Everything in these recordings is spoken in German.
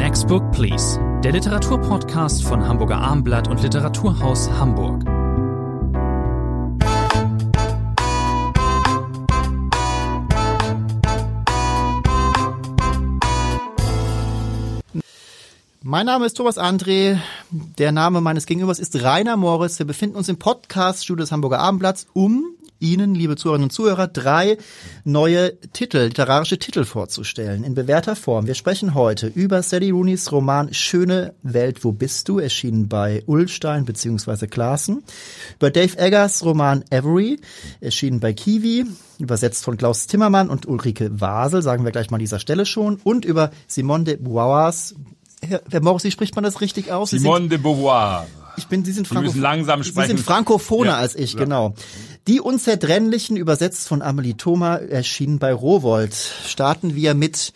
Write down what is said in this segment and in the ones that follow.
Next Book Please, der Literaturpodcast von Hamburger Armblatt und Literaturhaus Hamburg. Mein Name ist Thomas André. Der Name meines Gegenübers ist Rainer Moritz. Wir befinden uns im Podcast-Studio des Hamburger Abendblatts, um Ihnen, liebe Zuhörerinnen und Zuhörer, drei neue Titel, literarische Titel vorzustellen, in bewährter Form. Wir sprechen heute über Sally Rooneys Roman Schöne Welt, wo bist du, erschienen bei Ullstein bzw. Klaassen, über Dave Eggers Roman Avery, erschienen bei Kiwi, übersetzt von Klaus Timmermann und Ulrike Wasel, sagen wir gleich mal an dieser Stelle schon, und über Simone de Beauvoirs Herr, Herr Morris, wie spricht man das richtig aus? Simone de Beauvoir. Ich bin, Sie sind, Franco langsam sprechen. Sie sind Frankophoner ja. als ich, genau. Die Unzertrennlichen, übersetzt von Amelie Thoma, erschienen bei Rowold. Starten wir mit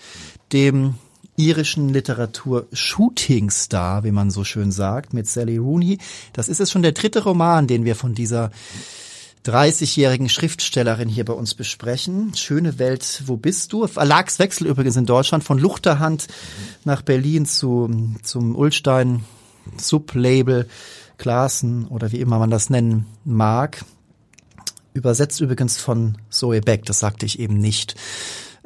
dem irischen Literatur-Shooting-Star, wie man so schön sagt, mit Sally Rooney. Das ist jetzt schon der dritte Roman, den wir von dieser 30-jährigen Schriftstellerin hier bei uns besprechen. Schöne Welt, wo bist du? Verlagswechsel übrigens in Deutschland von Luchterhand nach Berlin zu, zum Ulstein Sublabel Klassen oder wie immer man das nennen mag. Übersetzt übrigens von Zoe Beck, das sagte ich eben nicht.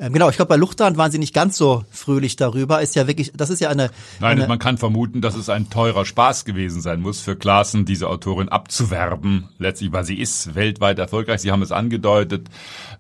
Ähm, genau, ich glaube, bei Luchterhand waren sie nicht ganz so fröhlich darüber. Ist ja wirklich, das ist ja eine. Nein, eine man kann vermuten, dass es ein teurer Spaß gewesen sein muss für Klaassen, diese Autorin abzuwerben. Letztlich, weil sie ist weltweit erfolgreich. Sie haben es angedeutet.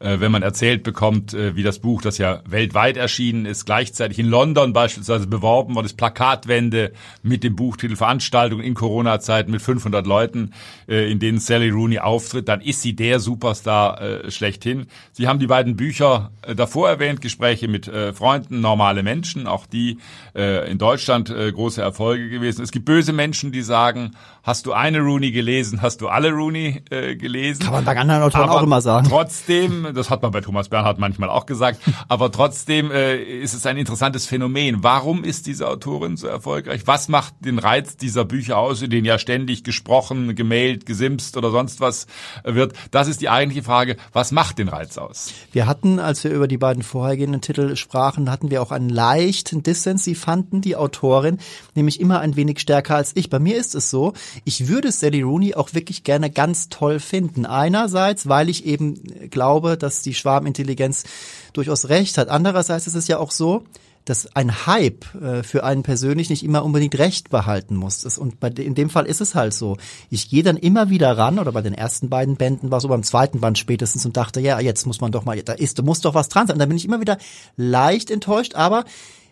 Äh, wenn man erzählt bekommt, äh, wie das Buch, das ja weltweit erschienen ist, gleichzeitig in London beispielsweise beworben worden ist, Plakatwände mit dem Buchtitel Veranstaltungen in Corona-Zeiten mit 500 Leuten, äh, in denen Sally Rooney auftritt, dann ist sie der Superstar schlechthin. Sie haben die beiden Bücher davor erwähnt, Gespräche mit äh, Freunden, normale Menschen, auch die äh, in Deutschland äh, große Erfolge gewesen. Es gibt böse Menschen, die sagen, hast du eine Rooney gelesen, hast du alle Rooney äh, gelesen. Kann man bei anderen Autoren auch immer sagen. Trotzdem, das hat man bei Thomas Bernhard manchmal auch gesagt, aber trotzdem äh, ist es ein interessantes Phänomen. Warum ist diese Autorin so erfolgreich? Was macht den Reiz dieser Bücher aus, in denen ja ständig gesprochen, gemailt, gesimst oder sonst was wird? Das ist die eigentliche Frage. Was macht den Reiz aus? Wir hatten, als wir über die beiden beiden vorhergehenden Titel sprachen, hatten wir auch einen leichten Dissens. Sie fanden die Autorin nämlich immer ein wenig stärker als ich. Bei mir ist es so, ich würde Sally Rooney auch wirklich gerne ganz toll finden. Einerseits, weil ich eben glaube, dass die Schwarmintelligenz durchaus recht hat. Andererseits ist es ja auch so, dass ein Hype äh, für einen persönlich nicht immer unbedingt Recht behalten muss. Das, und bei, in dem Fall ist es halt so. Ich gehe dann immer wieder ran, oder bei den ersten beiden Bänden war so beim zweiten Band spätestens und dachte, ja, jetzt muss man doch mal, da ist, da muss doch was dran sein. Und da bin ich immer wieder leicht enttäuscht, aber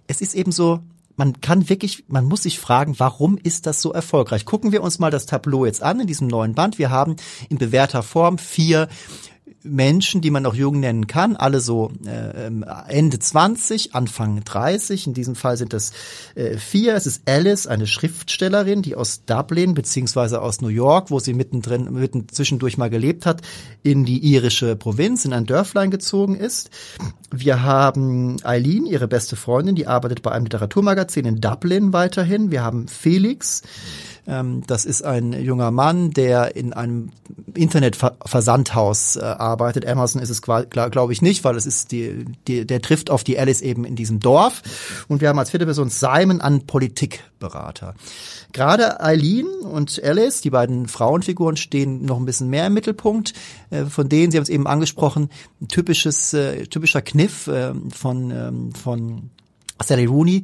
es ist eben so, man kann wirklich, man muss sich fragen, warum ist das so erfolgreich? Gucken wir uns mal das Tableau jetzt an in diesem neuen Band. Wir haben in bewährter Form vier Menschen, die man auch jung nennen kann, alle so äh, ähm, Ende 20, Anfang 30. In diesem Fall sind es äh, vier. Es ist Alice, eine Schriftstellerin, die aus Dublin beziehungsweise aus New York, wo sie mittendrin, mitten zwischendurch mal gelebt hat, in die irische Provinz, in ein Dörflein gezogen ist. Wir haben Eileen, ihre beste Freundin, die arbeitet bei einem Literaturmagazin in Dublin weiterhin. Wir haben Felix. Ähm, das ist ein junger Mann, der in einem Internetversandhaus äh, arbeitet. Amazon ist es, glaube ich, nicht, weil es ist die, die, der trifft auf die Alice eben in diesem Dorf. Und wir haben als vierte Person Simon an Politikberater. Gerade Eileen und Alice, die beiden Frauenfiguren, stehen noch ein bisschen mehr im Mittelpunkt, äh, von denen, Sie haben es eben angesprochen, typisches, äh, typischer Kniff von, ähm, von Sally Rooney,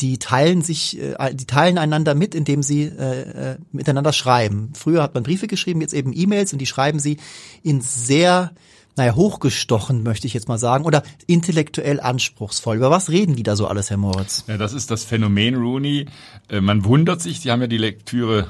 die teilen sich, äh, die teilen einander mit, indem sie äh, äh, miteinander schreiben. Früher hat man Briefe geschrieben, jetzt eben E-Mails und die schreiben sie in sehr naja, hochgestochen, möchte ich jetzt mal sagen, oder intellektuell anspruchsvoll. Über was reden die da so alles, Herr Moritz? Ja, das ist das Phänomen Rooney. Äh, man wundert sich, Sie haben ja die Lektüre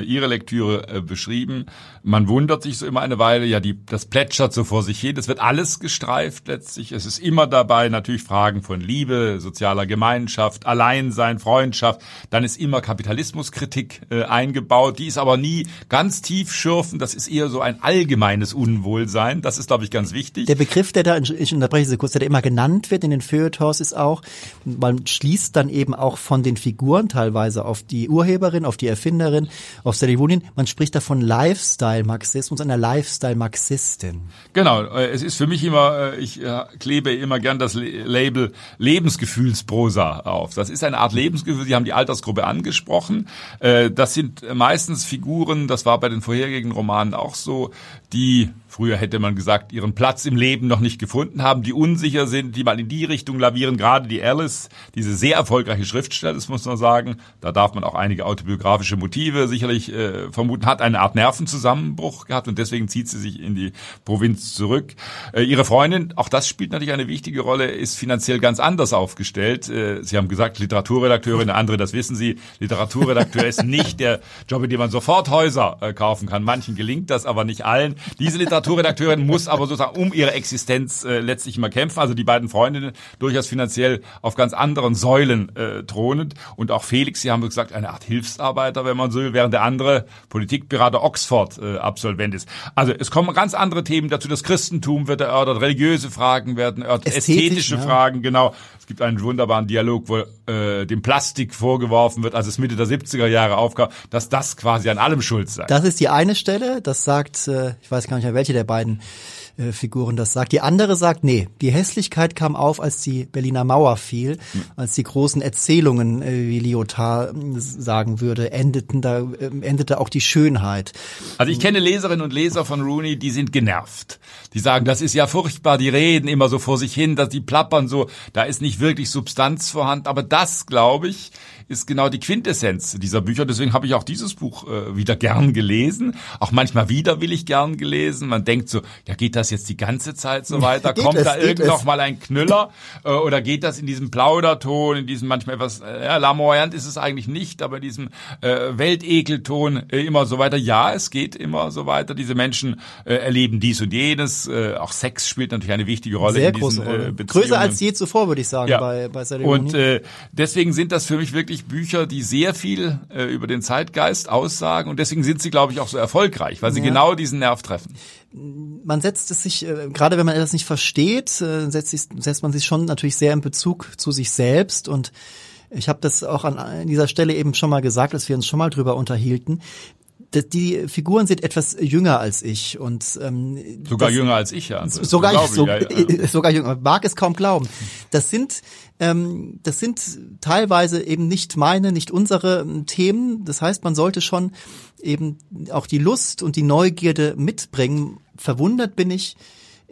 Ihre Lektüre äh, beschrieben. Man wundert sich so immer eine Weile, ja, die, das plätschert so vor sich hin. Es wird alles gestreift letztlich. Es ist immer dabei natürlich Fragen von Liebe, sozialer Gemeinschaft, Alleinsein, Freundschaft. Dann ist immer Kapitalismuskritik äh, eingebaut. Die ist aber nie ganz tief schürfen. Das ist eher so ein allgemeines Unwohlsein. Das ist, glaube ich, ganz wichtig. Der Begriff, der da, ich unterbreche Sie kurz, der immer genannt wird in den Feuilletons ist auch, man schließt dann eben auch von den Figuren teilweise auf die Urheberin, auf die Erfinderin auf Sally Rooney. Man spricht davon Lifestyle-Marxismus, einer Lifestyle-Marxistin. Genau, äh, es ist für mich immer, äh, ich äh, klebe immer gern das Label Lebensgefühlsprosa auf. Das ist eine Art Lebensgefühl. Sie haben die Altersgruppe angesprochen. Das sind meistens Figuren, das war bei den vorherigen Romanen auch so, die früher hätte man gesagt, ihren Platz im Leben noch nicht gefunden haben, die unsicher sind, die mal in die Richtung lavieren. Gerade die Alice, diese sehr erfolgreiche Schriftstellerin, das muss man sagen, da darf man auch einige autobiografische Motive sicherlich äh, vermuten, hat eine Art Nervenzusammenbruch gehabt und deswegen zieht sie sich in die Provinz zurück. Äh, ihre Freundin, auch das spielt natürlich eine wichtige Rolle, ist finanziell ganz anders aufgestellt. Äh, sie haben gesagt, Literaturredakteurin, eine andere, das wissen Sie, Literaturredakteur ist nicht der Job, in dem man sofort Häuser äh, kaufen kann. Manchen gelingt das, aber nicht allen. Diese Literaturredakteurin muss aber sozusagen um ihre Existenz äh, letztlich immer kämpfen. Also die beiden Freundinnen durchaus finanziell auf ganz anderen Säulen äh, thronend. Und auch Felix, Sie haben gesagt, eine Art Hilfsarbeiter, wenn man so will, während der andere Politikberater Oxford äh, Absolvent ist. Also es kommen ganz andere Themen dazu. Das Christentum wird erörtert, religiöse Fragen werden erörtert, Ästhetisch, ästhetische ja. Fragen, genau. Es gibt einen wunderbaren Dialog, wo äh, dem Plastik vorgeworfen wird, als es Mitte der 70er Jahre aufkam, dass das quasi an allem schuld sei. Das ist die eine Stelle, das sagt, äh, ich weiß gar nicht mehr, welche der beiden äh, Figuren das sagt. Die andere sagt, nee, die Hässlichkeit kam auf, als die Berliner Mauer fiel, hm. als die großen Erzählungen, äh, wie Lyotard äh, sagen würde, endeten, da äh, endete auch die Schönheit. Also ich kenne Leserinnen und Leser von Rooney, die sind genervt. Die sagen, das ist ja furchtbar, die reden immer so vor sich hin, dass die plappern so, da ist nicht wirklich Substanz vorhanden. Aber das, glaube ich, ist genau die Quintessenz dieser Bücher. Deswegen habe ich auch dieses Buch äh, wieder gern gelesen. Auch manchmal widerwillig gern gelesen. Man denkt so, ja, geht das jetzt die ganze Zeit so weiter? Kommt es, da irgend noch mal ein Knüller? Äh, oder geht das in diesem Plauderton, in diesem manchmal etwas, äh, ja, lamoyant ist es eigentlich nicht, aber in diesem äh, Weltekelton äh, immer so weiter? Ja, es geht immer so weiter. Diese Menschen äh, erleben dies und jenes. Äh, auch Sex spielt natürlich eine wichtige Rolle Sehr in diesen große Rolle. Äh, Beziehungen. Größer als je zuvor, würde ich sagen, ja. bei, bei Ceremonie. Und äh, deswegen sind das für mich wirklich wirklich Bücher, die sehr viel äh, über den Zeitgeist aussagen und deswegen sind sie, glaube ich, auch so erfolgreich, weil sie ja. genau diesen Nerv treffen. Man setzt es sich, äh, gerade wenn man etwas nicht versteht, äh, setzt, sich, setzt man sich schon natürlich sehr in Bezug zu sich selbst. Und ich habe das auch an dieser Stelle eben schon mal gesagt, als wir uns schon mal drüber unterhielten die Figuren sind etwas jünger als ich und ähm, sogar das, jünger als ich ja. Sogar ich, so, ja, ja. sogar jünger. Mag es kaum glauben. Das sind ähm, das sind teilweise eben nicht meine, nicht unsere ähm, Themen. Das heißt, man sollte schon eben auch die Lust und die Neugierde mitbringen. Verwundert bin ich,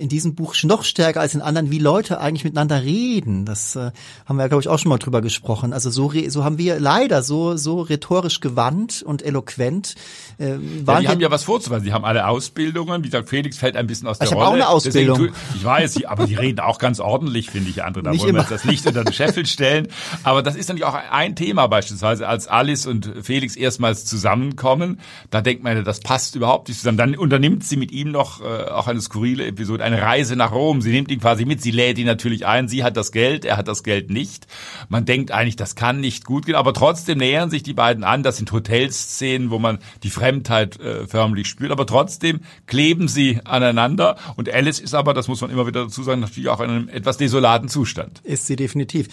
in diesem Buch noch stärker als in anderen, wie Leute eigentlich miteinander reden. Das äh, haben wir, glaube ich, auch schon mal drüber gesprochen. Also so, so haben wir leider so, so rhetorisch gewandt und eloquent. Äh, ja, die haben ja was vorzuweisen. Sie haben alle Ausbildungen. Wie gesagt, Felix fällt ein bisschen aus der ich Rolle. Ich habe auch eine Ausbildung. Deswegen, ich weiß, aber die reden auch ganz ordentlich, finde ich, andere. Da nicht wollen wir das Licht unter den Scheffel stellen. Aber das ist natürlich auch ein Thema beispielsweise, als Alice und Felix erstmals zusammenkommen. Da denkt man, das passt überhaupt nicht zusammen. Dann unternimmt sie mit ihm noch äh, auch eine skurrile Episode eine Reise nach Rom. Sie nimmt ihn quasi mit, sie lädt ihn natürlich ein. Sie hat das Geld, er hat das Geld nicht. Man denkt eigentlich, das kann nicht gut gehen, aber trotzdem nähern sich die beiden an. Das sind Hotelszenen, wo man die Fremdheit äh, förmlich spürt, aber trotzdem kleben sie aneinander. Und Alice ist aber, das muss man immer wieder dazu sagen, natürlich auch in einem etwas desolaten Zustand. Ist sie definitiv.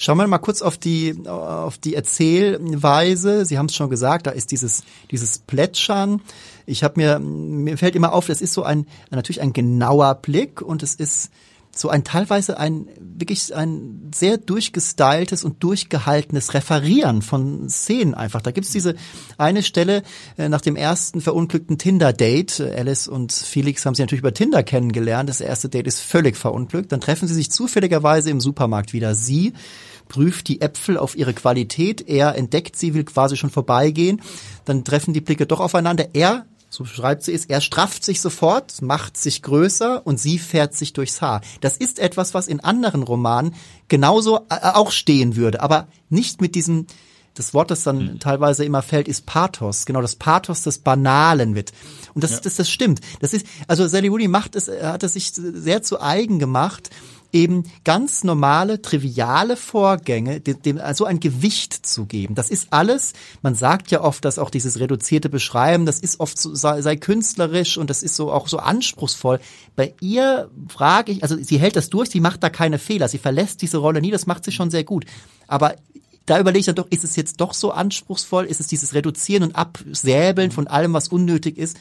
Schauen wir mal kurz auf die, auf die Erzählweise. Sie haben es schon gesagt, da ist dieses, dieses Plätschern. Ich habe mir, mir fällt immer auf, das ist so ein, natürlich ein genauer Blick und es ist so ein teilweise ein wirklich ein sehr durchgestyltes und durchgehaltenes Referieren von Szenen einfach. Da gibt's diese eine Stelle äh, nach dem ersten verunglückten Tinder-Date. Alice und Felix haben sich natürlich über Tinder kennengelernt. Das erste Date ist völlig verunglückt. Dann treffen sie sich zufälligerweise im Supermarkt wieder. Sie prüft die Äpfel auf ihre Qualität. Er entdeckt sie, will quasi schon vorbeigehen. Dann treffen die Blicke doch aufeinander. Er so schreibt sie es, er strafft sich sofort, macht sich größer und sie fährt sich durchs Haar. Das ist etwas, was in anderen Romanen genauso äh, auch stehen würde, aber nicht mit diesem, das Wort, das dann mhm. teilweise immer fällt, ist Pathos. Genau, das Pathos des Banalen wird. Und das, ja. das, das stimmt. Das ist, also Sally Rooney macht es, hat es sich sehr zu eigen gemacht, eben ganz normale, triviale Vorgänge, dem, dem also ein Gewicht zu geben. Das ist alles, man sagt ja oft, dass auch dieses reduzierte Beschreiben, das ist oft so, sei, sei künstlerisch und das ist so auch so anspruchsvoll. Bei ihr frage ich, also sie hält das durch, sie macht da keine Fehler, sie verlässt diese Rolle nie, das macht sie schon sehr gut. Aber da überlege ich dann doch, ist es jetzt doch so anspruchsvoll? Ist es dieses Reduzieren und Absäbeln von allem, was unnötig ist?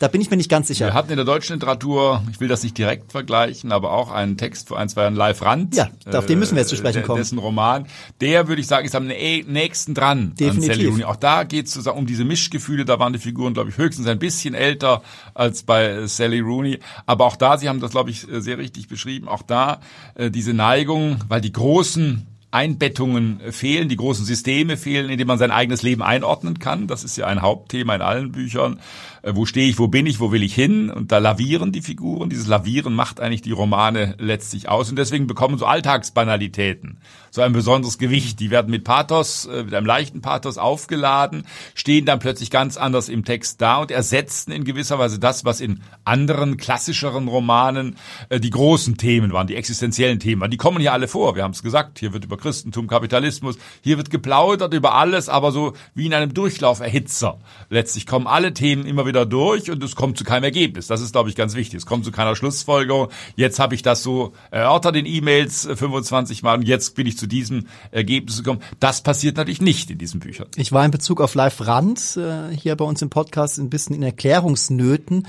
Da bin ich mir nicht ganz sicher. Wir hatten in der deutschen Literatur, ich will das nicht direkt vergleichen, aber auch einen Text vor ein, zwei Jahren, Live Rand. Ja, auf den müssen wir jetzt zu sprechen kommen. Dessen Roman, der würde ich sagen, ist am nächsten dran Definitiv. an Sally Rooney. Auch da geht es um diese Mischgefühle, da waren die Figuren, glaube ich, höchstens ein bisschen älter als bei Sally Rooney. Aber auch da, Sie haben das, glaube ich, sehr richtig beschrieben, auch da äh, diese Neigung, weil die großen Einbettungen fehlen, die großen Systeme fehlen, in denen man sein eigenes Leben einordnen kann. Das ist ja ein Hauptthema in allen Büchern. Äh, wo stehe ich, wo bin ich, wo will ich hin? Und da lavieren die Figuren. Dieses Lavieren macht eigentlich die Romane letztlich aus. Und deswegen bekommen so Alltagsbanalitäten so ein besonderes Gewicht. Die werden mit Pathos, äh, mit einem leichten Pathos aufgeladen, stehen dann plötzlich ganz anders im Text da und ersetzen in gewisser Weise das, was in anderen klassischeren Romanen äh, die großen Themen waren, die existenziellen Themen waren. Die kommen hier alle vor. Wir haben es gesagt. Hier wird über Christentum, Kapitalismus, hier wird geplaudert über alles, aber so wie in einem Durchlauferhitzer. Letztlich kommen alle Themen immer wieder durch und es kommt zu keinem Ergebnis. Das ist, glaube ich, ganz wichtig. Es kommt zu keiner Schlussfolgerung. Jetzt habe ich das so erörtert in E-Mails 25 äh, Mal und jetzt bin ich zu diesem Ergebnis gekommen. Das passiert natürlich nicht in diesen Büchern. Ich war in Bezug auf Live Rand äh, hier bei uns im Podcast ein bisschen in Erklärungsnöten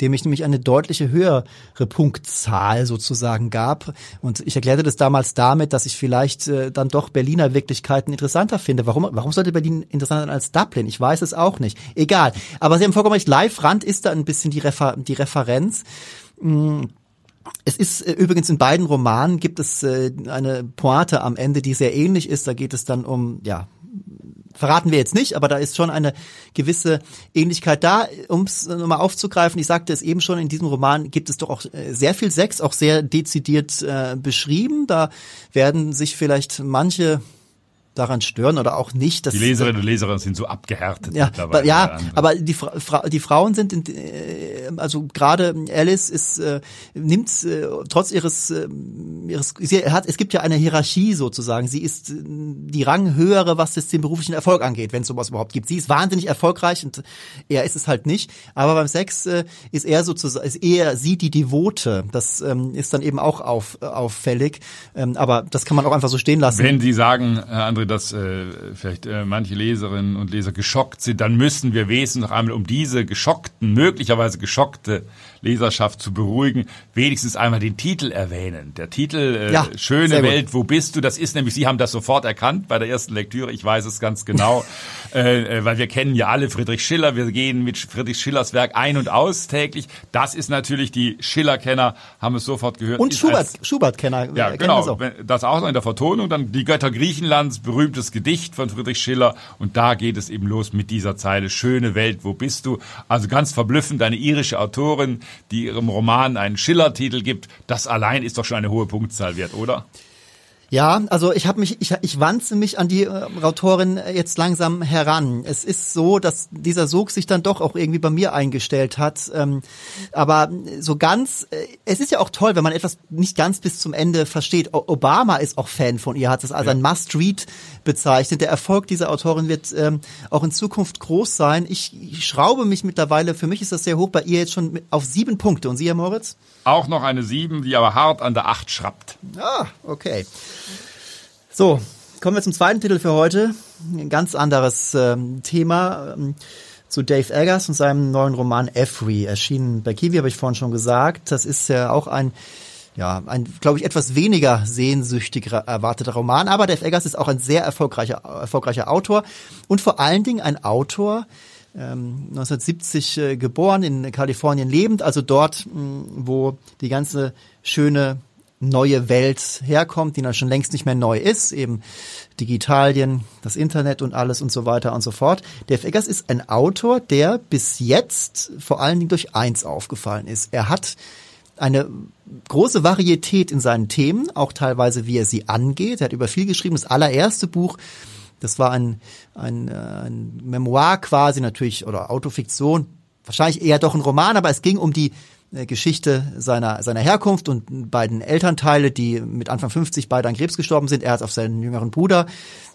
dem ich nämlich eine deutliche höhere Punktzahl sozusagen gab. Und ich erklärte das damals damit, dass ich vielleicht äh, dann doch Berliner Wirklichkeiten interessanter finde. Warum, warum sollte Berlin interessanter sein als Dublin? Ich weiß es auch nicht. Egal. Aber Sie haben vollkommen recht, Live-Rand ist da ein bisschen die, Refer die Referenz. Hm. Es ist äh, übrigens in beiden Romanen gibt es äh, eine Pointe am Ende, die sehr ähnlich ist. Da geht es dann um ja verraten wir jetzt nicht, aber da ist schon eine gewisse Ähnlichkeit da. Um es nochmal aufzugreifen, ich sagte es eben schon, in diesem Roman gibt es doch auch äh, sehr viel Sex, auch sehr dezidiert äh, beschrieben. Da werden sich vielleicht manche daran stören oder auch nicht. die Leserinnen und Leser sind so abgehärtet. Ja, ja aber die, Fra die Frauen sind, in, äh, also gerade Alice ist äh, nimmt äh, trotz ihres äh, ihres sie hat es gibt ja eine Hierarchie sozusagen. Sie ist äh, die Ranghöhere, was das den beruflichen Erfolg angeht, wenn es sowas überhaupt gibt. Sie ist wahnsinnig erfolgreich und er ist es halt nicht. Aber beim Sex äh, ist er sozusagen ist eher sie die Devote. Das ähm, ist dann eben auch auf, auffällig. Ähm, aber das kann man auch einfach so stehen lassen. Wenn Sie sagen, Herr André, dass äh, vielleicht äh, manche Leserinnen und Leser geschockt sind, dann müssen wir wesentlich noch einmal um diese geschockten, möglicherweise geschockte Leserschaft zu beruhigen, wenigstens einmal den Titel erwähnen. Der Titel äh, ja, Schöne Welt, wo bist du? Das ist nämlich, Sie haben das sofort erkannt bei der ersten Lektüre, ich weiß es ganz genau, äh, äh, weil wir kennen ja alle Friedrich Schiller, wir gehen mit Friedrich Schillers Werk ein und aus täglich. Das ist natürlich, die Schiller-Kenner haben es sofort gehört. Und Schubert-Kenner. Schubert ja, genau. Das auch. das auch in der Vertonung. Dann die Götter Griechenlands, berühmtes Gedicht von Friedrich Schiller. Und da geht es eben los mit dieser Zeile, schöne Welt, wo bist du? Also ganz verblüffend, eine irische Autorin, die ihrem Roman einen Schiller-Titel gibt, das allein ist doch schon eine hohe Punktzahl wert, oder? Ja, also ich habe mich, ich, ich wanze mich an die äh, Autorin jetzt langsam heran. Es ist so, dass dieser Sog sich dann doch auch irgendwie bei mir eingestellt hat. Ähm, aber so ganz, äh, es ist ja auch toll, wenn man etwas nicht ganz bis zum Ende versteht. O Obama ist auch Fan von ihr, hat es als ja. ein Must-Read bezeichnet. Der Erfolg dieser Autorin wird ähm, auch in Zukunft groß sein. Ich, ich schraube mich mittlerweile, für mich ist das sehr hoch, bei ihr jetzt schon auf sieben Punkte. Und Sie, Herr Moritz? Auch noch eine sieben, die aber hart an der acht schrappt. Ah, okay. So, kommen wir zum zweiten Titel für heute. Ein ganz anderes ähm, Thema. Ähm, zu Dave Eggers und seinem neuen Roman Every, erschienen bei Kiwi, habe ich vorhin schon gesagt. Das ist ja auch ein, ja, ein, glaube ich, etwas weniger sehnsüchtig erwarteter Roman. Aber Dave Eggers ist auch ein sehr erfolgreicher, erfolgreicher Autor und vor allen Dingen ein Autor, ähm, 1970 äh, geboren, in Kalifornien lebend, also dort, mh, wo die ganze schöne neue Welt herkommt, die dann schon längst nicht mehr neu ist, eben Digitalien, das Internet und alles und so weiter und so fort. Dave Eggers ist ein Autor, der bis jetzt vor allen Dingen durch eins aufgefallen ist. Er hat eine große Varietät in seinen Themen, auch teilweise wie er sie angeht. Er hat über viel geschrieben. Das allererste Buch, das war ein, ein, äh, ein Memoir quasi natürlich oder Autofiktion, wahrscheinlich eher doch ein Roman, aber es ging um die Geschichte seiner, seiner Herkunft und beiden Elternteile, die mit Anfang 50 beide an Krebs gestorben sind. Er hat auf seinen jüngeren Bruder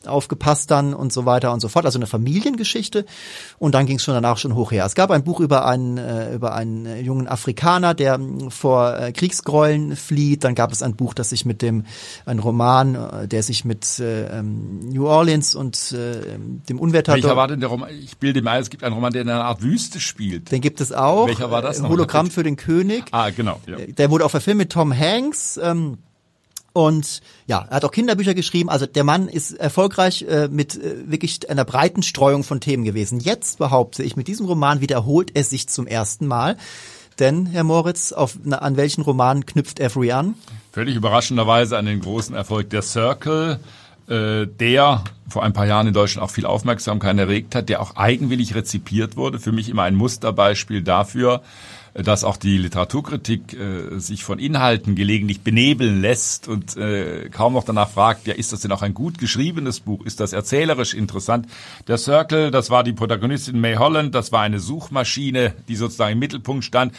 aufgepasst dann und so weiter und so fort. Also eine Familiengeschichte. Und dann ging es schon danach schon hoch her. Es gab ein Buch über einen, äh, über einen jungen Afrikaner, der ähm, vor äh, Kriegsgräueln flieht. Dann gab es ein Buch, das sich mit dem, ein Roman, äh, der sich mit äh, ähm, New Orleans und äh, dem Unwetter. Welcher war denn der Roman? Ich bilde mir ein, es gibt einen Roman, der in einer Art Wüste spielt. Den gibt es auch. Welcher war das? Noch? Hologramm für den König. Ah, genau. Ja. Der wurde auch verfilmt mit Tom Hanks. Ähm, und ja, er hat auch Kinderbücher geschrieben. Also der Mann ist erfolgreich äh, mit äh, wirklich einer breiten Streuung von Themen gewesen. Jetzt behaupte ich, mit diesem Roman wiederholt er sich zum ersten Mal. Denn, Herr Moritz, auf, na, an welchen Roman knüpft Avery an? Völlig überraschenderweise an den großen Erfolg der Circle, äh, der vor ein paar Jahren in Deutschland auch viel Aufmerksamkeit erregt hat, der auch eigenwillig rezipiert wurde. Für mich immer ein Musterbeispiel dafür, dass auch die Literaturkritik äh, sich von Inhalten gelegentlich benebeln lässt und äh, kaum noch danach fragt, ja, ist das denn auch ein gut geschriebenes Buch? Ist das erzählerisch interessant? Der Circle, das war die Protagonistin May Holland, das war eine Suchmaschine, die sozusagen im Mittelpunkt stand.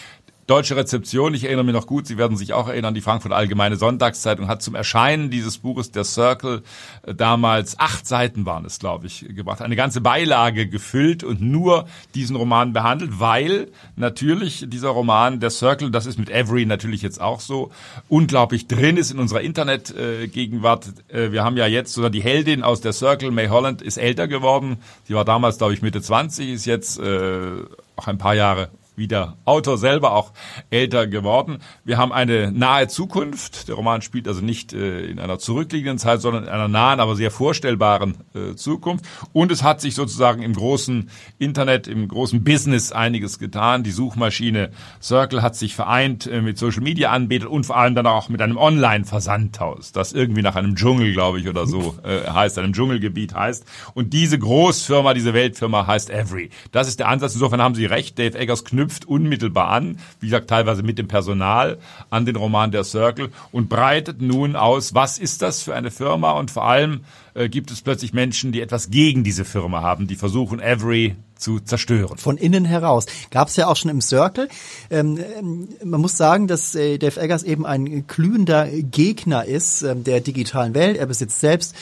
Deutsche Rezeption, ich erinnere mich noch gut, Sie werden sich auch erinnern, die Frankfurt Allgemeine Sonntagszeitung hat zum Erscheinen dieses Buches Der Circle äh, damals acht Seiten waren es, glaube ich, gebracht. Eine ganze Beilage gefüllt und nur diesen Roman behandelt, weil natürlich dieser Roman Der Circle, das ist mit Avery natürlich jetzt auch so, unglaublich drin ist in unserer Internetgegenwart. Äh, wir haben ja jetzt sogar die Heldin aus Der Circle, May Holland, ist älter geworden. Die war damals, glaube ich, Mitte 20, ist jetzt äh, auch ein paar Jahre wie der Autor selber auch älter geworden. Wir haben eine nahe Zukunft. Der Roman spielt also nicht äh, in einer zurückliegenden Zeit, sondern in einer nahen, aber sehr vorstellbaren äh, Zukunft. Und es hat sich sozusagen im großen Internet, im großen Business einiges getan. Die Suchmaschine Circle hat sich vereint äh, mit Social Media Anbietern und vor allem dann auch mit einem Online-Versandhaus, das irgendwie nach einem Dschungel, glaube ich, oder so äh, heißt, einem Dschungelgebiet heißt. Und diese Großfirma, diese Weltfirma heißt Every. Das ist der Ansatz. Insofern haben Sie recht. Dave Eggers knüpft knüpft unmittelbar an, wie gesagt, teilweise mit dem Personal an den Roman Der Circle und breitet nun aus, was ist das für eine Firma und vor allem äh, gibt es plötzlich Menschen, die etwas gegen diese Firma haben, die versuchen, Every zu zerstören. Von innen heraus. Gab es ja auch schon im Circle. Ähm, ähm, man muss sagen, dass äh, Dave Eggers eben ein glühender Gegner ist äh, der digitalen Welt. Er besitzt selbst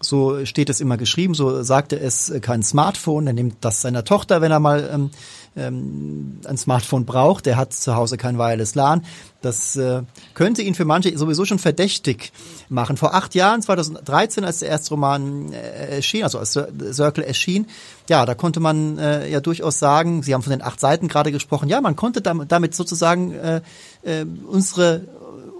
so steht es immer geschrieben, so sagte es äh, kein Smartphone, er nimmt das seiner Tochter, wenn er mal ähm, ähm, ein Smartphone braucht, der hat zu Hause kein Wireless LAN. Das äh, könnte ihn für manche sowieso schon verdächtig machen. Vor acht Jahren, 2013, als der erste Roman äh, erschien, also als Circle erschien, ja, da konnte man äh, ja durchaus sagen, Sie haben von den acht Seiten gerade gesprochen, ja, man konnte damit sozusagen äh, äh, unsere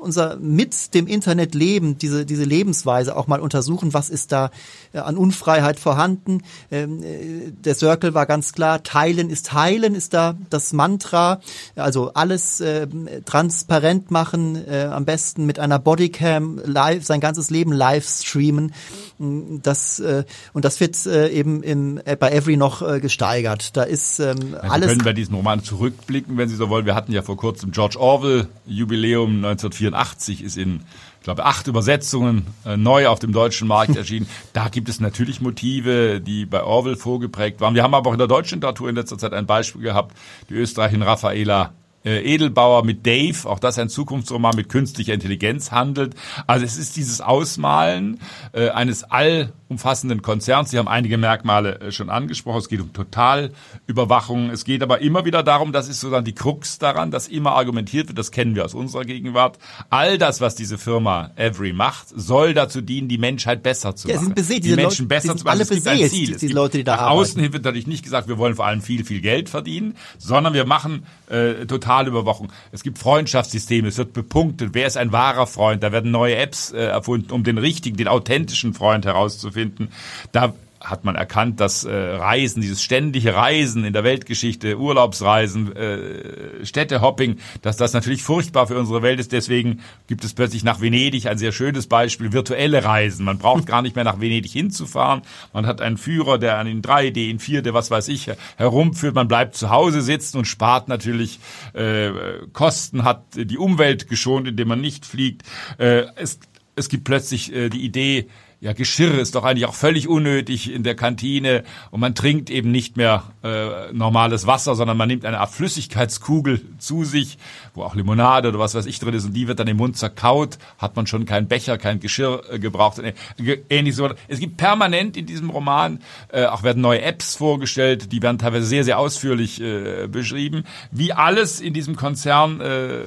unser mit dem Internet leben, diese, diese Lebensweise auch mal untersuchen, was ist da äh, an Unfreiheit vorhanden. Ähm, äh, der Circle war ganz klar, teilen ist heilen, ist da das Mantra. Also alles äh, transparent machen, äh, am besten mit einer Bodycam live, sein ganzes Leben live streamen. Das, äh, und das wird eben im, bei Every noch gesteigert. Da ist ähm, also alles. Wir können bei diesem Roman zurückblicken, wenn Sie so wollen. Wir hatten ja vor kurzem George Orwell Jubiläum 1984 ist in ich glaube, acht Übersetzungen äh, neu auf dem deutschen Markt erschienen. Da gibt es natürlich Motive, die bei Orwell vorgeprägt waren. Wir haben aber auch in der deutschen Literatur in letzter Zeit ein Beispiel gehabt, die Österreichin Raffaela äh, Edelbauer mit Dave, auch das ein Zukunftsroman mit künstlicher Intelligenz handelt. Also es ist dieses Ausmalen äh, eines allumfassenden Konzerns. Sie haben einige Merkmale äh, schon angesprochen. Es geht um Totalüberwachung. Es geht aber immer wieder darum, das ist sozusagen die Krux daran, dass immer argumentiert wird, das kennen wir aus unserer Gegenwart. All das, was diese Firma Every macht, soll dazu dienen, die Menschheit besser zu machen. Ja, sind beseelt, die Menschen Leute, besser zu machen. Alle es gibt ein Ziel. Die, Leute, die da nach arbeiten. außen hin wird natürlich nicht gesagt, wir wollen vor allem viel, viel Geld verdienen, sondern wir machen äh, Totalüberwachung. Es gibt Freundschaftssysteme, es wird bepunktet, wer ist ein wahrer Freund. Da werden neue Apps äh, erfunden, um den richtigen, den authentischen Freund herauszufinden. Da hat man erkannt, dass äh, Reisen, dieses ständige Reisen in der Weltgeschichte, Urlaubsreisen, äh, Städtehopping, dass das natürlich furchtbar für unsere Welt ist. Deswegen gibt es plötzlich nach Venedig ein sehr schönes Beispiel, virtuelle Reisen. Man braucht gar nicht mehr nach Venedig hinzufahren. Man hat einen Führer, der in 3D, in 4D, was weiß ich, herumführt. Man bleibt zu Hause sitzen und spart natürlich äh, Kosten, hat die Umwelt geschont, indem man nicht fliegt. Äh, es es gibt plötzlich äh, die Idee, ja, Geschirr ist doch eigentlich auch völlig unnötig in der Kantine und man trinkt eben nicht mehr äh, normales Wasser, sondern man nimmt eine Art Flüssigkeitskugel zu sich, wo auch Limonade oder was weiß ich drin ist und die wird dann im Mund zerkaut, hat man schon keinen Becher, kein Geschirr äh, gebraucht. Äh, ähnlich so. Es gibt permanent in diesem Roman, äh, auch werden neue Apps vorgestellt, die werden teilweise sehr, sehr ausführlich äh, beschrieben, wie alles in diesem Konzern äh,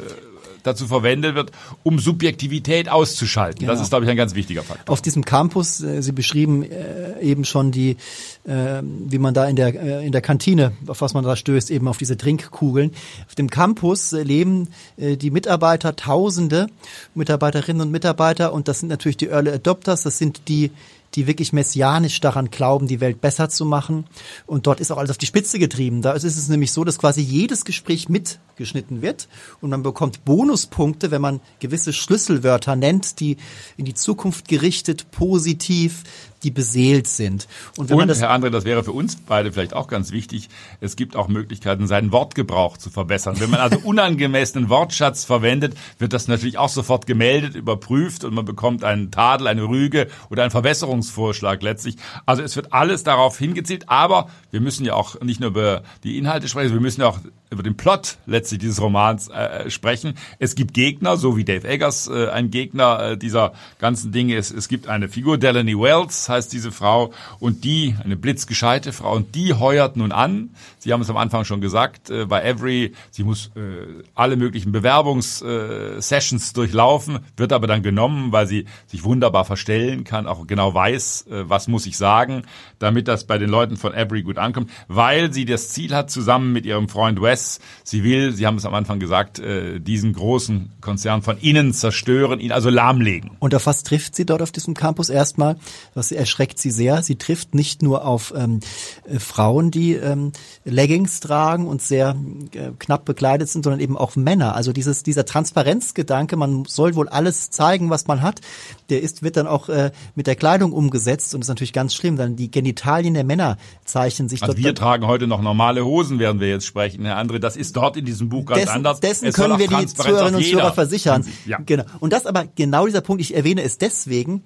dazu verwendet wird, um Subjektivität auszuschalten. Genau. Das ist, glaube ich, ein ganz wichtiger Faktor. Auf diesem Campus, äh, Sie beschrieben äh, eben schon die, äh, wie man da in der, äh, in der Kantine, auf was man da stößt, eben auf diese Trinkkugeln. Auf dem Campus äh, leben äh, die Mitarbeiter, Tausende Mitarbeiterinnen und Mitarbeiter und das sind natürlich die Early Adopters, das sind die, die wirklich messianisch daran glauben, die Welt besser zu machen. Und dort ist auch alles auf die Spitze getrieben. Da ist es nämlich so, dass quasi jedes Gespräch mitgeschnitten wird und man bekommt Bonuspunkte, wenn man gewisse Schlüsselwörter nennt, die in die Zukunft gerichtet, positiv, die beseelt sind. Und, wenn und man das Herr André, das wäre für uns beide vielleicht auch ganz wichtig, es gibt auch Möglichkeiten, seinen Wortgebrauch zu verbessern. Wenn man also unangemessenen Wortschatz verwendet, wird das natürlich auch sofort gemeldet, überprüft und man bekommt einen Tadel, eine Rüge oder einen Verbesserungsvorschlag letztlich. Also es wird alles darauf hingezielt, aber wir müssen ja auch nicht nur über die Inhalte sprechen, wir müssen ja auch über den Plot letztlich dieses Romans äh, sprechen. Es gibt Gegner, so wie Dave Eggers äh, ein Gegner äh, dieser ganzen Dinge ist. Es gibt eine Figur, Delaney Wells heißt diese Frau, und die, eine blitzgescheite Frau, und die heuert nun an. Sie haben es am Anfang schon gesagt, äh, bei Every, sie muss äh, alle möglichen Bewerbungssessions äh, durchlaufen, wird aber dann genommen, weil sie sich wunderbar verstellen kann, auch genau weiß, äh, was muss ich sagen, damit das bei den Leuten von Every gut ankommt, weil sie das Ziel hat, zusammen mit ihrem Freund Wes. Sie will, Sie haben es am Anfang gesagt, äh, diesen großen Konzern von innen zerstören, ihn also lahmlegen. Und auf was trifft sie dort auf diesem Campus erstmal? Was erschreckt sie sehr? Sie trifft nicht nur auf ähm, äh, Frauen, die ähm, Leggings tragen und sehr äh, knapp bekleidet sind, sondern eben auch Männer. Also dieses, dieser Transparenzgedanke, man soll wohl alles zeigen, was man hat, der ist, wird dann auch äh, mit der Kleidung umgesetzt und ist natürlich ganz schlimm. Dann die Genitalien der Männer zeichnen sich also dort. Wir tragen heute noch normale Hosen, werden wir jetzt sprechen, Herr Andre. Das ist dort in diesem Buch ganz dessen, anders. Dessen es können wir die Zuhörerinnen und Zuhörer versichern. Ja. Genau. Und das aber genau dieser Punkt, ich erwähne es deswegen,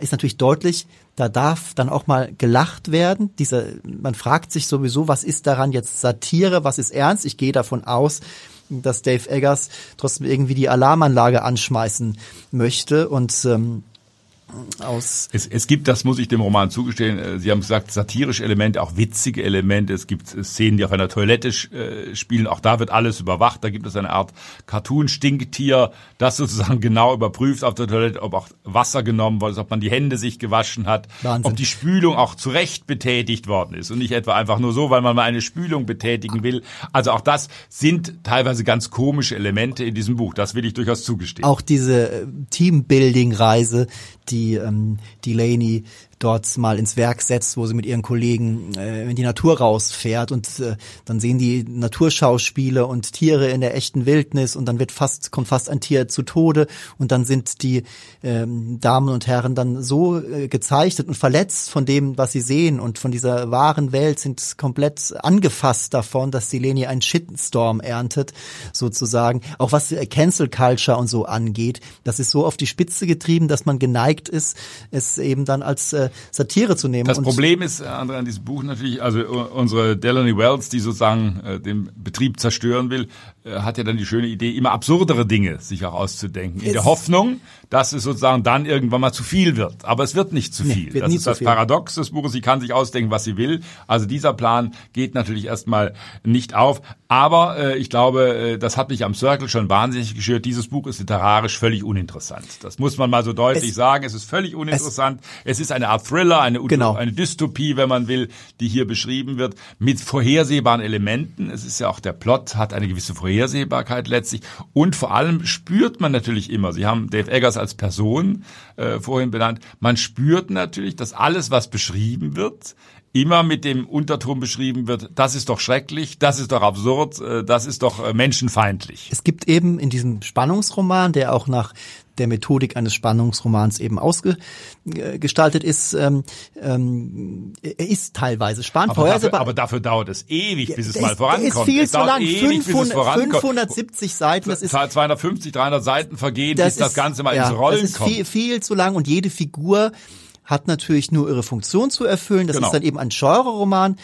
ist natürlich deutlich, da darf dann auch mal gelacht werden. Diese, man fragt sich sowieso, was ist daran jetzt Satire, was ist ernst? Ich gehe davon aus, dass Dave Eggers trotzdem irgendwie die Alarmanlage anschmeißen möchte und ähm, aus. Es, es gibt, das muss ich dem Roman zugestehen, äh, Sie haben gesagt, satirische Elemente, auch witzige Elemente. Es gibt Szenen, die auf einer Toilette äh, spielen. Auch da wird alles überwacht. Da gibt es eine Art Cartoon-Stinktier, das sozusagen genau überprüft auf der Toilette, ob auch Wasser genommen worden ist, ob man die Hände sich gewaschen hat, Wahnsinn. ob die Spülung auch zurecht betätigt worden ist und nicht etwa einfach nur so, weil man mal eine Spülung betätigen will. Also auch das sind teilweise ganz komische Elemente in diesem Buch. Das will ich durchaus zugestehen. Auch diese äh, Teambuilding-Reise, die ähm, Delaney dort mal ins Werk setzt, wo sie mit ihren Kollegen äh, in die Natur rausfährt und äh, dann sehen die Naturschauspiele und Tiere in der echten Wildnis und dann wird fast kommt fast ein Tier zu Tode und dann sind die ähm, Damen und Herren dann so äh, gezeichnet und verletzt von dem, was sie sehen und von dieser wahren Welt sind komplett angefasst davon, dass Seleni einen Shitstorm erntet sozusagen. Auch was Cancel Culture und so angeht, das ist so auf die Spitze getrieben, dass man geneigt ist, es eben dann als äh, Satire zu nehmen. Das Problem ist, äh, André, an diesem Buch natürlich, also unsere Delaney Wells, die sozusagen äh, den Betrieb zerstören will, äh, hat ja dann die schöne Idee, immer absurdere Dinge sich auch auszudenken. In es der Hoffnung, dass es sozusagen dann irgendwann mal zu viel wird. Aber es wird nicht zu viel. Nee, das ist das viel. Paradox des Buches. Sie kann sich ausdenken, was sie will. Also dieser Plan geht natürlich erstmal nicht auf. Aber äh, ich glaube, äh, das hat mich am Circle schon wahnsinnig geschürt. Dieses Buch ist literarisch völlig uninteressant. Das muss man mal so deutlich es, sagen. Es ist völlig uninteressant. Es, es ist eine Art Thriller, eine, genau. eine Dystopie, wenn man will, die hier beschrieben wird, mit vorhersehbaren Elementen. Es ist ja auch der Plot, hat eine gewisse Vorhersehbarkeit letztlich. Und vor allem spürt man natürlich immer, Sie haben Dave Eggers als Person äh, vorhin benannt, man spürt natürlich, dass alles, was beschrieben wird, immer mit dem Unterton beschrieben wird, das ist doch schrecklich, das ist doch absurd, äh, das ist doch äh, menschenfeindlich. Es gibt eben in diesem Spannungsroman, der auch nach der Methodik eines Spannungsromans eben ausgestaltet ist. Ähm, ähm, er ist teilweise spannend. Aber dafür, aber dafür dauert es ewig, bis es mal vorankommt. ist viel es zu lang. Ewig, 500, 570 Seiten. Das ist 250, 300 Seiten vergehen, bis das Ganze mal ja, ins Rollen das ist kommt. Viel, viel zu lang und jede Figur hat natürlich nur ihre Funktion zu erfüllen. Das Genau. ist dann eben ein Genre-Roman,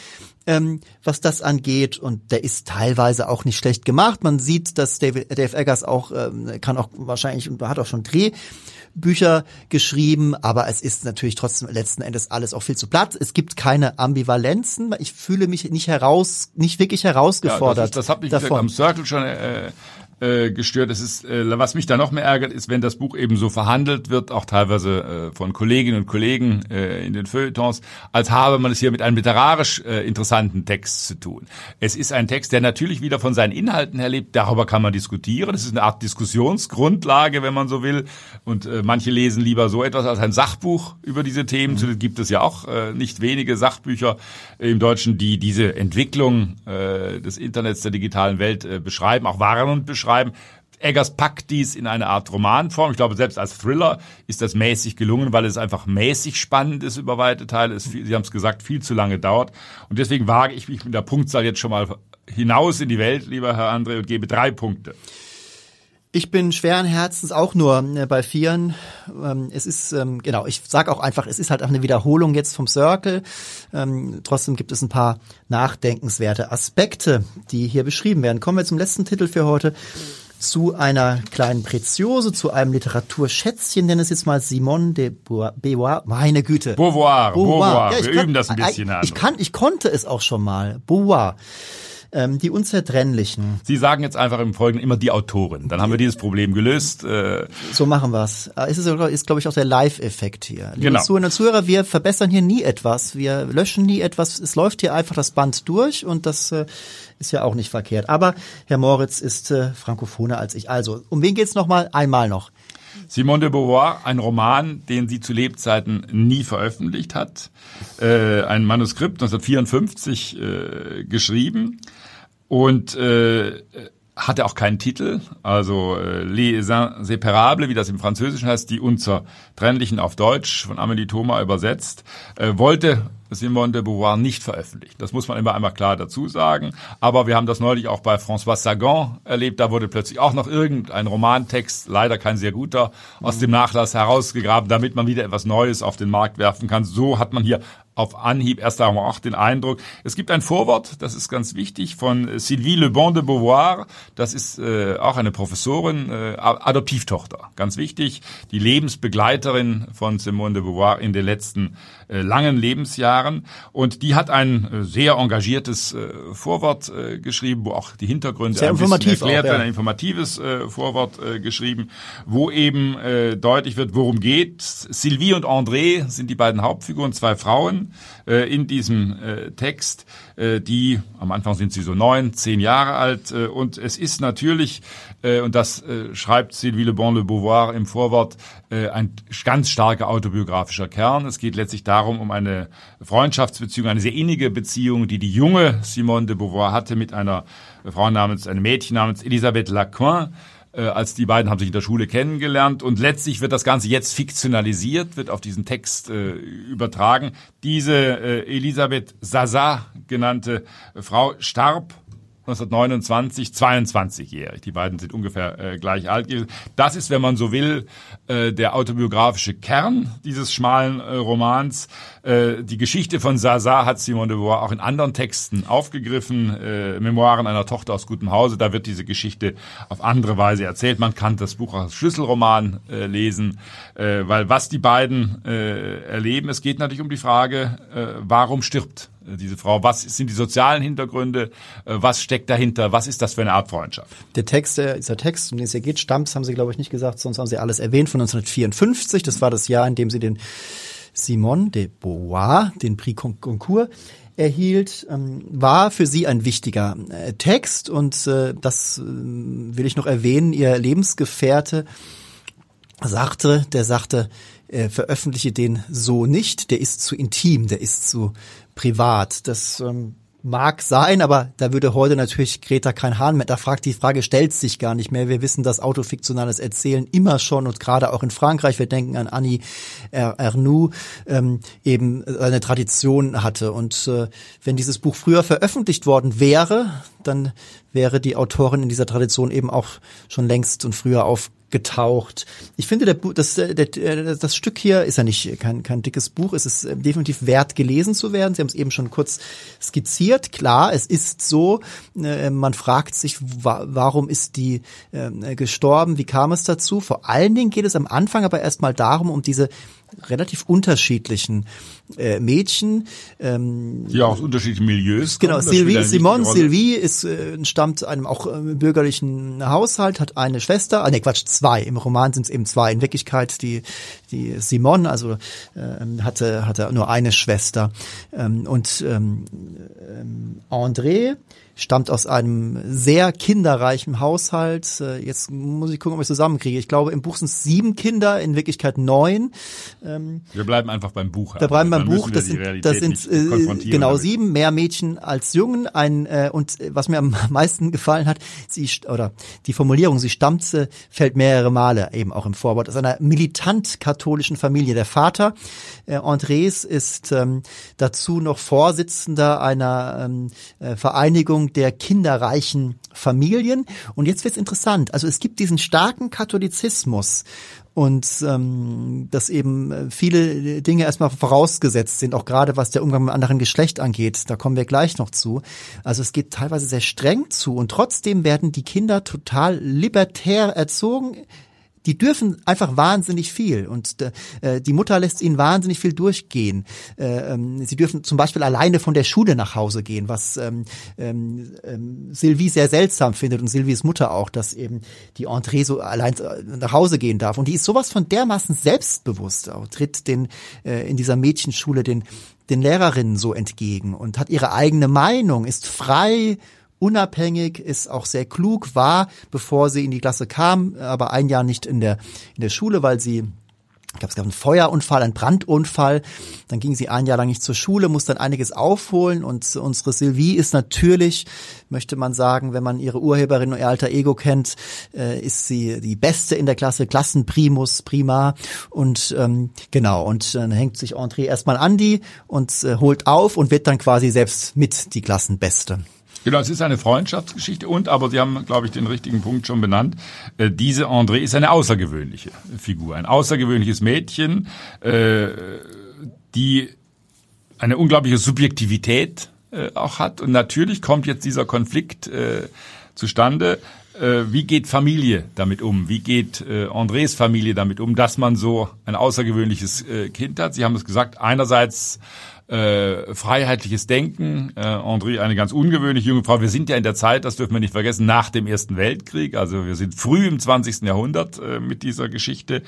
ähm, was das angeht. Und der ist teilweise auch nicht schlecht gemacht. Man sieht, dass David, Dave Eggers auch, ähm, kann auch wahrscheinlich, und hat auch schon Drehbücher geschrieben, aber es ist natürlich trotzdem letzten Endes alles auch viel zu platt. Es gibt keine Ambivalenzen. Ich fühle mich nicht heraus, nicht wirklich Ja, herausgefordert. das, ist, das wie gesagt, davon. am Circle schon äh, äh, gestört. Es ist, äh, was mich da noch mehr ärgert, ist, wenn das Buch eben so verhandelt wird, auch teilweise äh, von Kolleginnen und Kollegen äh, in den Feuilletons, als habe man es hier mit einem literarisch äh, interessanten Text zu tun. Es ist ein Text, der natürlich wieder von seinen Inhalten her lebt. Darüber kann man diskutieren. Es ist eine Art Diskussionsgrundlage, wenn man so will. Und äh, manche lesen lieber so etwas als ein Sachbuch über diese Themen. Mhm. Gibt es ja auch äh, nicht wenige Sachbücher im Deutschen, die diese Entwicklung äh, des Internets, der digitalen Welt äh, beschreiben, auch warnend beschreiben. Eggers packt dies in eine Art Romanform. Ich glaube, selbst als Thriller ist das mäßig gelungen, weil es einfach mäßig spannend ist über weite Teile. Es, Sie haben es gesagt, viel zu lange dauert. Und deswegen wage ich mich mit der Punktzahl jetzt schon mal hinaus in die Welt, lieber Herr André, und gebe drei Punkte. Ich bin schweren Herzens auch nur äh, bei Vieren. Ähm, es ist, ähm, genau, ich sage auch einfach, es ist halt auch eine Wiederholung jetzt vom Circle. Ähm, trotzdem gibt es ein paar nachdenkenswerte Aspekte, die hier beschrieben werden. Kommen wir zum letzten Titel für heute. Zu einer kleinen Preziose, zu einem Literaturschätzchen, nenne es jetzt mal Simone de Beauvoir. Beauvoir. Meine Güte. Beauvoir, Beauvoir. Ja, ich Wir kann- üben das ein bisschen, Herr Ich, kann, ich konnte es auch schon mal. Beauvoir. Ähm, die Unzertrennlichen. Sie sagen jetzt einfach im Folgenden immer die Autorin. Dann haben wir dieses Problem gelöst. Äh, So machen wir's. Äh, Es ist, ist glaube ich, auch der Live-Effekt hier. Liebe Genau. Zuhörerinnen und Zuhörer, wir verbessern hier nie etwas. Wir löschen nie etwas. Es läuft hier einfach das Band durch und das äh, ist ja auch nicht verkehrt. Aber Herr Moritz ist äh, frankophoner als ich. Also, um wen geht's nochmal? Einmal noch. Simone de Beauvoir, ein Roman, den sie zu Lebzeiten nie veröffentlicht hat. Äh, ein Manuskript 1954 äh, geschrieben und äh, hatte auch keinen Titel. Also äh, Les Inséparables, wie das im Französischen heißt, die Unzertrennlichen auf Deutsch von Amélie Thomas übersetzt, äh, wollte Simone de Beauvoir nicht veröffentlicht. Das muss man immer einmal klar dazu sagen. Aber wir haben das neulich auch bei François Sagan erlebt. Da wurde plötzlich auch noch irgendein Romantext, leider kein sehr guter, aus dem Nachlass herausgegraben, damit man wieder etwas Neues auf den Markt werfen kann. So hat man hier auf Anhieb erst einmal auch den Eindruck. Es gibt ein Vorwort, das ist ganz wichtig, von Sylvie Le Bon de Beauvoir. Das ist äh, auch eine Professorin, äh, Adoptivtochter. Ganz wichtig, die Lebensbegleiterin von Simone de Beauvoir in den letzten langen Lebensjahren. Und die hat ein äh, sehr engagiertes äh, Vorwort äh, geschrieben, wo auch die Hintergründe Sehr ein bisschen informativ erklärt auch, ja. ein informatives äh, Vorwort äh, geschrieben, wo eben äh, deutlich wird, worum geht. Sylvie und André sind die beiden Hauptfiguren, zwei Frauen äh, in diesem äh, Text, äh, die am Anfang sind sie so neun, zehn Jahre alt äh, und es ist natürlich, äh, und das äh, schreibt Sylvie Le Bon Le Beauvoir im Vorwort, äh, ein ganz starker autobiografischer Kern. Es geht letztlich darum, um eine Freundschaftsbeziehung, eine sehr innige Beziehung, die die junge Simone de Beauvoir hatte mit einer Frau namens, einem Mädchen namens Elisabeth Lacoin. Äh, als die beiden haben sich in der Schule kennengelernt und letztlich wird das Ganze jetzt fiktionalisiert, wird auf diesen Text äh, übertragen. Diese äh, Elisabeth Zaza genannte Frau starb 1929, 22-jährig. Die beiden sind ungefähr äh, gleich alt. Das ist, wenn man so will, äh, der autobiografische Kern dieses schmalen äh, Romans. Äh, die Geschichte von Zaza hat Simone de Beauvoir auch in anderen Texten aufgegriffen. Äh, Memoiren einer Tochter aus gutem Hause, da wird diese Geschichte auf andere Weise erzählt. Man kann das Buch als Schlüsselroman äh, lesen, weil was die beiden erleben, es geht natürlich um die Frage, warum stirbt diese Frau? Was sind die sozialen Hintergründe? Äh, Was steckt dahinter? Was ist das für eine Art Freundschaft? Der Text, dieser Text, um den es hier geht, stammt, haben Sie, glaube ich, nicht gesagt, sonst haben Sie alles erwähnt, von 1954. Das war das Jahr, in dem Sie den Simone de Beauvoir, den Prix Goncourt, erhielt, ähm, war für sie ein wichtiger äh, Text und äh, das äh, will ich noch erwähnen. Ihr Lebensgefährte sagte, der sagte, äh, veröffentliche den so nicht, der ist zu intim, der ist zu privat. Das ähm, Mag sein, aber da würde heute natürlich Greta kein Hahn mehr. Da fragt die Frage stellt sich gar nicht mehr. Wir wissen, dass autofiktionales Erzählen immer schon und gerade auch in Frankreich, wir denken an Annie Ernaux, ähm, eben eine Tradition hatte. Und äh, wenn dieses Buch früher veröffentlicht worden wäre, dann wäre die Autorin in dieser Tradition eben auch schon längst und früher auf getaucht. Ich finde, der, das, der, das Stück hier ist ja nicht kein, kein dickes Buch. Es ist definitiv wert, gelesen zu werden. Sie haben es eben schon kurz skizziert. Klar, es ist so. Äh, man fragt sich, warum ist die äh, gestorben? Wie kam es dazu? Vor allen Dingen geht es am Anfang aber erstmal darum, um diese relativ unterschiedlichen äh, Mädchen. Ähm, ja, aus unterschiedlichen Milieus. Genau, Sylvie, Simone Sylvie ist, äh, stammt einem auch äh, bürgerlichen Haushalt, hat eine Schwester, ah, nee, Quatsch, zwei. Im Roman sind es eben zwei. In Wirklichkeit die, die Simone, also äh, hatte, hatte nur eine Schwester. Ähm, und ähm, ähm, André stammt aus einem sehr kinderreichen Haushalt. Äh, jetzt muss ich gucken, ob ich zusammenkriege. Ich glaube, im Buch sind es sieben Kinder, in Wirklichkeit neun. Ähm, wir bleiben einfach beim Buch. Wir bleiben beim Buch. Das sind, das sind äh, genau sieben, mehr Mädchen als Jungen. Ein äh, und was mir am meisten gefallen hat, sie oder die Formulierung, sie stammt, fällt mehrere Male eben auch im Vorwort aus einer militant katholischen Familie. Der Vater äh, Andres ist ähm, dazu noch Vorsitzender einer ähm, äh, Der kinderreichen Familien. Und jetzt wird's interessant. Also es gibt diesen starken Katholizismus und ähm, dass eben viele Dinge erstmal vorausgesetzt sind, auch gerade was der Umgang mit anderen Geschlecht angeht. Da kommen wir gleich noch zu. Also es geht teilweise sehr streng zu und trotzdem werden die Kinder total libertär erzogen die dürfen einfach wahnsinnig viel und äh, die Mutter lässt ihnen wahnsinnig viel durchgehen. Äh, ähm, sie dürfen zum Beispiel alleine von der Schule nach Hause gehen, was ähm, ähm, ähm, Sylvie sehr seltsam findet und Sylvies Mutter auch, dass eben die André so allein äh, nach Hause gehen darf. Und die ist sowas von dermaßen selbstbewusst, tritt den äh, in dieser Mädchenschule den den Lehrerinnen so entgegen und hat ihre eigene Meinung, ist frei unabhängig, ist auch sehr klug, war, bevor sie in die Klasse kam, aber ein Jahr nicht in der, in der Schule, weil sie ich glaube, es gab einen Feuerunfall, einen Brandunfall. Dann ging sie ein Jahr lang nicht zur Schule, muss dann einiges aufholen. Und unsere Sylvie ist natürlich, möchte man sagen, wenn man ihre Urheberin und ihr alter Ego kennt, äh, ist sie die Beste in der Klasse, Klassenprimus, prima. Und ähm, genau, und dann hängt sich André erstmal an die und äh, holt auf und wird dann quasi selbst mit die Klassenbeste. Genau, es ist eine Freundschaftsgeschichte und, aber Sie haben, glaube ich, den richtigen Punkt schon benannt, äh, diese André ist eine außergewöhnliche Figur, ein außergewöhnliches Mädchen, äh, die eine unglaubliche Subjektivität äh, auch hat. Und natürlich kommt jetzt dieser Konflikt äh, zustande. Äh, wie geht Familie damit um? Wie geht äh, Andres Familie damit um, dass man so ein außergewöhnliches äh, Kind hat? Sie haben es gesagt, einerseits äh, freiheitliches Denken. Äh, André, eine ganz ungewöhnliche junge Frau. Wir sind ja in der Zeit, das dürfen wir nicht vergessen, nach dem Ersten Weltkrieg. Also wir sind früh im 20. Jahrhundert äh, mit dieser Geschichte.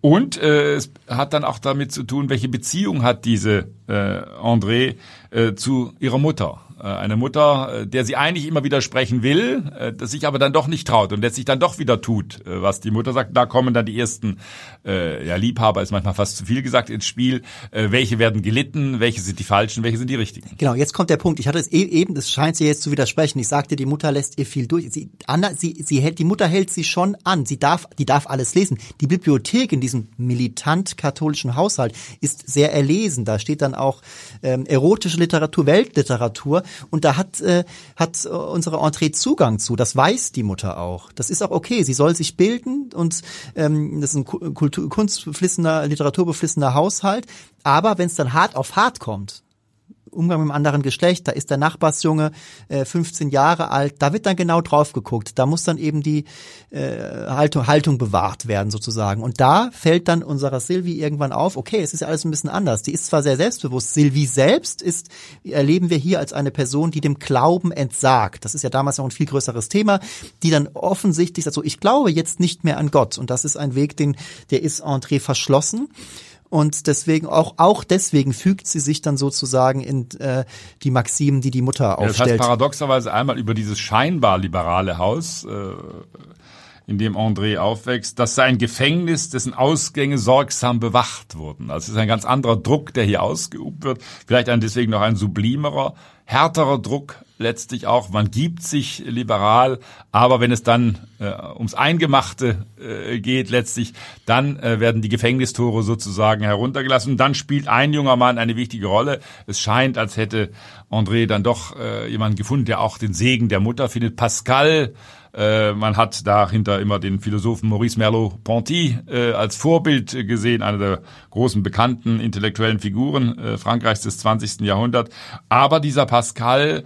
Und äh, es hat dann auch damit zu tun, welche Beziehung hat diese äh, André äh, zu ihrer Mutter. Äh, eine Mutter, äh, der sie eigentlich immer widersprechen will, äh, das sich aber dann doch nicht traut und letztlich dann doch wieder tut, was die Mutter sagt. Da kommen dann die ersten, ja, Liebhaber ist manchmal fast zu viel gesagt ins Spiel. Welche werden gelitten, welche sind die falschen, welche sind die richtigen? Genau, jetzt kommt der Punkt. Ich hatte es e-, eben, das scheint sie jetzt zu widersprechen. Ich sagte, die Mutter lässt ihr viel durch. Sie, Anna, sie, sie hält, die Mutter hält sie schon an. Sie darf, die darf alles lesen. Die Bibliothek in diesem militant katholischen Haushalt ist sehr erlesen. Da steht dann auch ähm, erotische Literatur, Weltliteratur und da hat, äh, hat unsere Entree Zugang zu. Das weiß die Mutter auch. Das ist auch okay. Sie soll sich bilden und ähm, das ist ein Kultur, kunstbeflissener, literaturbeflissener Haushalt. Aber wenn es dann hart auf hart kommt, Umgang mit einem anderen Geschlecht, da ist der Nachbarsjunge äh, 15 Jahre alt, da wird dann genau drauf geguckt. Da muss dann eben die äh, Haltung, Haltung bewahrt werden sozusagen. Und da fällt dann unserer Sylvie irgendwann auf, okay, es ist ja alles ein bisschen anders. Die ist zwar sehr selbstbewusst, Sylvie selbst ist, erleben wir hier als eine Person, die dem Glauben entsagt. Das ist ja damals noch ein viel größeres Thema, die dann offensichtlich sagt, so, ich glaube jetzt nicht mehr an Gott. Und das ist ein Weg, den, der ist André verschlossen. Und deswegen auch auch deswegen fügt sie sich dann sozusagen in äh, die Maximen, die die Mutter aufstellt. Ja, das heißt paradoxerweise einmal über dieses scheinbar liberale Haus, äh, in dem André aufwächst, das sei ein Gefängnis, dessen Ausgänge sorgsam bewacht wurden. Also es ist ein ganz anderer Druck, der hier ausgeübt wird. Vielleicht ein deswegen noch ein sublimerer härterer Druck letztlich auch. Man gibt sich liberal, aber wenn es dann äh, ums Eingemachte äh, geht letztlich, dann äh, werden die Gefängnistore sozusagen heruntergelassen. Und dann spielt ein junger Mann eine wichtige Rolle. Es scheint, als hätte André dann doch äh, jemanden gefunden, der auch den Segen der Mutter findet. Pascal äh, man hat dahinter immer den Philosophen Maurice Merleau-Ponty äh, als Vorbild gesehen, einer der großen bekannten intellektuellen Figuren äh, Frankreichs des 20. Jahrhunderts. Aber dieser Pascal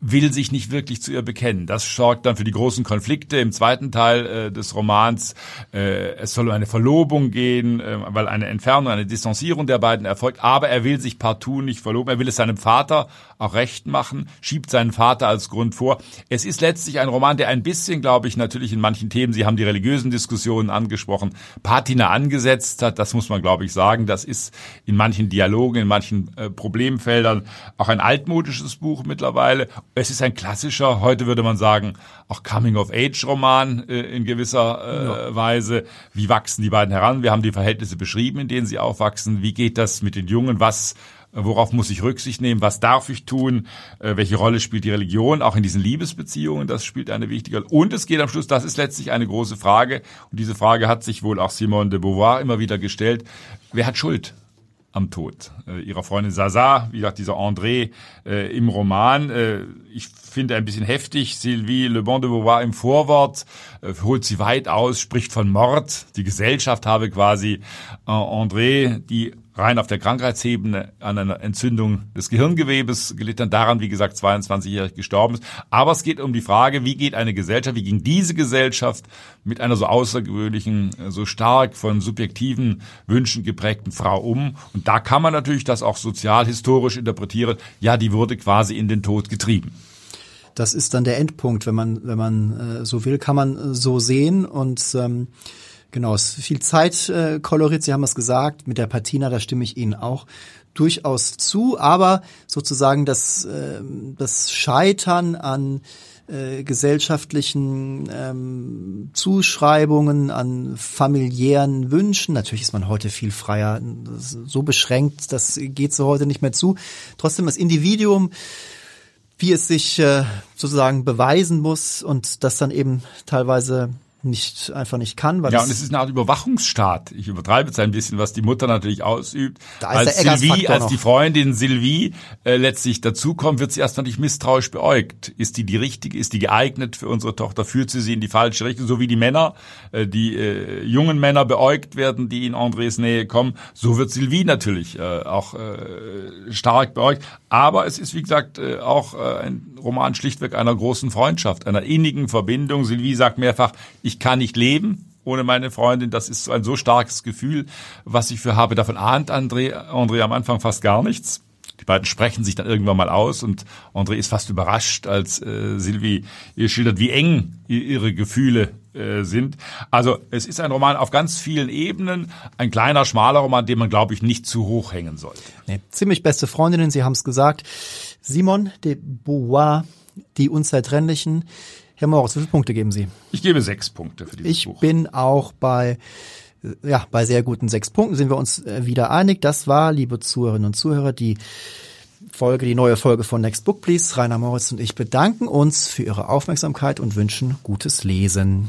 will sich nicht wirklich zu ihr bekennen. Das sorgt dann für die großen Konflikte im zweiten Teil äh, des Romans. Äh, es soll um eine Verlobung gehen, äh, weil eine Entfernung, eine Distanzierung der beiden erfolgt. Aber er will sich partout nicht verloben. Er will es seinem Vater auch recht machen, schiebt seinen Vater als Grund vor. Es ist letztlich ein Roman, der ein bisschen, glaube ich, natürlich in manchen Themen, Sie haben die religiösen Diskussionen angesprochen, Patina angesetzt hat. Das muss man, glaube ich, sagen. Das ist in manchen Dialogen, in manchen äh, Problemfeldern auch ein altmodisches Buch mittlerweile. Es ist ein klassischer, heute würde man sagen, auch Coming-of-Age-Roman äh, in gewisser äh, ja. Weise. Wie wachsen die beiden heran? Wir haben die Verhältnisse beschrieben, in denen sie aufwachsen. Wie geht das mit den Jungen? Was worauf muss ich Rücksicht nehmen, was darf ich tun, äh, welche Rolle spielt die Religion, auch in diesen Liebesbeziehungen, das spielt eine wichtige Rolle. Und es geht am Schluss, das ist letztlich eine große Frage, und diese Frage hat sich wohl auch Simone de Beauvoir immer wieder gestellt, wer hat Schuld? Am Tod äh, ihrer Freundin Sasa, wie gesagt, dieser André äh, im Roman. Äh, ich finde ein bisschen heftig, Sylvie Le Bon de Beauvoir im Vorwort äh, holt sie weit aus, spricht von Mord. Die Gesellschaft habe quasi äh, André, die rein auf der Krankheitsebene an einer Entzündung des Gehirngewebes gelitten, daran, wie gesagt, 22-jährig gestorben ist. Aber es geht um die Frage, wie geht eine Gesellschaft, wie ging diese Gesellschaft mit einer so außergewöhnlichen, so stark von subjektiven Wünschen geprägten Frau um? Und da kann man natürlich das auch sozialhistorisch interpretieren. Ja, die wurde quasi in den Tod getrieben. Das ist dann der Endpunkt, wenn man, wenn man äh, so will, kann man äh, so sehen und ähm, Genau, es ist viel Zeit äh, koloriert, Sie haben es gesagt, mit der Patina, da stimme ich Ihnen auch durchaus zu, aber sozusagen das, äh, das Scheitern an äh, gesellschaftlichen ähm, Zuschreibungen, an familiären Wünschen. Natürlich ist man heute viel freier, so beschränkt, das geht so heute nicht mehr zu. Trotzdem das Individuum, wie es sich äh, sozusagen beweisen muss und das dann eben teilweise nicht einfach nicht kann. Weil ja, und es ist eine Art Überwachungsstaat. Ich übertreibe jetzt ein bisschen, was die Mutter natürlich ausübt. Da als Sylvie, als die Freundin Sylvie äh, letztlich dazukommt, wird sie erstmal nicht misstrauisch beäugt. Ist die die richtige? Ist die geeignet für unsere Tochter? Führt sie sie in die falsche Richtung? So wie die Männer, äh, die äh, jungen Männer beäugt werden, die in Andres Nähe kommen, so wird Sylvie natürlich äh, auch äh, stark beäugt. Aber es ist wie gesagt äh, auch äh, ein Roman schlichtweg einer großen Freundschaft, einer innigen Verbindung. Sylvie sagt mehrfach, ich kann nicht leben ohne meine Freundin. Das ist ein so starkes Gefühl, was ich für habe. Davon ahnt André, André am Anfang fast gar nichts. Die beiden sprechen sich dann irgendwann mal aus und André ist fast überrascht, als äh, Sylvie ihr schildert, wie eng ihre Gefühle äh, sind. Also es ist ein Roman auf ganz vielen Ebenen, ein kleiner, schmaler Roman, den man, glaube ich, nicht zu hoch hängen sollte. Nee, ziemlich beste Freundinnen, Sie haben es gesagt. Simon de Beauvoir, die Unzertrennlichen. Herr Moritz, wie viele Punkte geben Sie? Ich gebe sechs Punkte für dieses ich Buch. Ich bin auch bei ja, bei sehr guten sechs Punkten sind wir uns äh, wieder einig. Das war, liebe Zuhörerinnen und Zuhörer, die Folge, die neue Folge von Next Book Please. Rainer Moritz und ich bedanken uns für Ihre Aufmerksamkeit und wünschen gutes Lesen.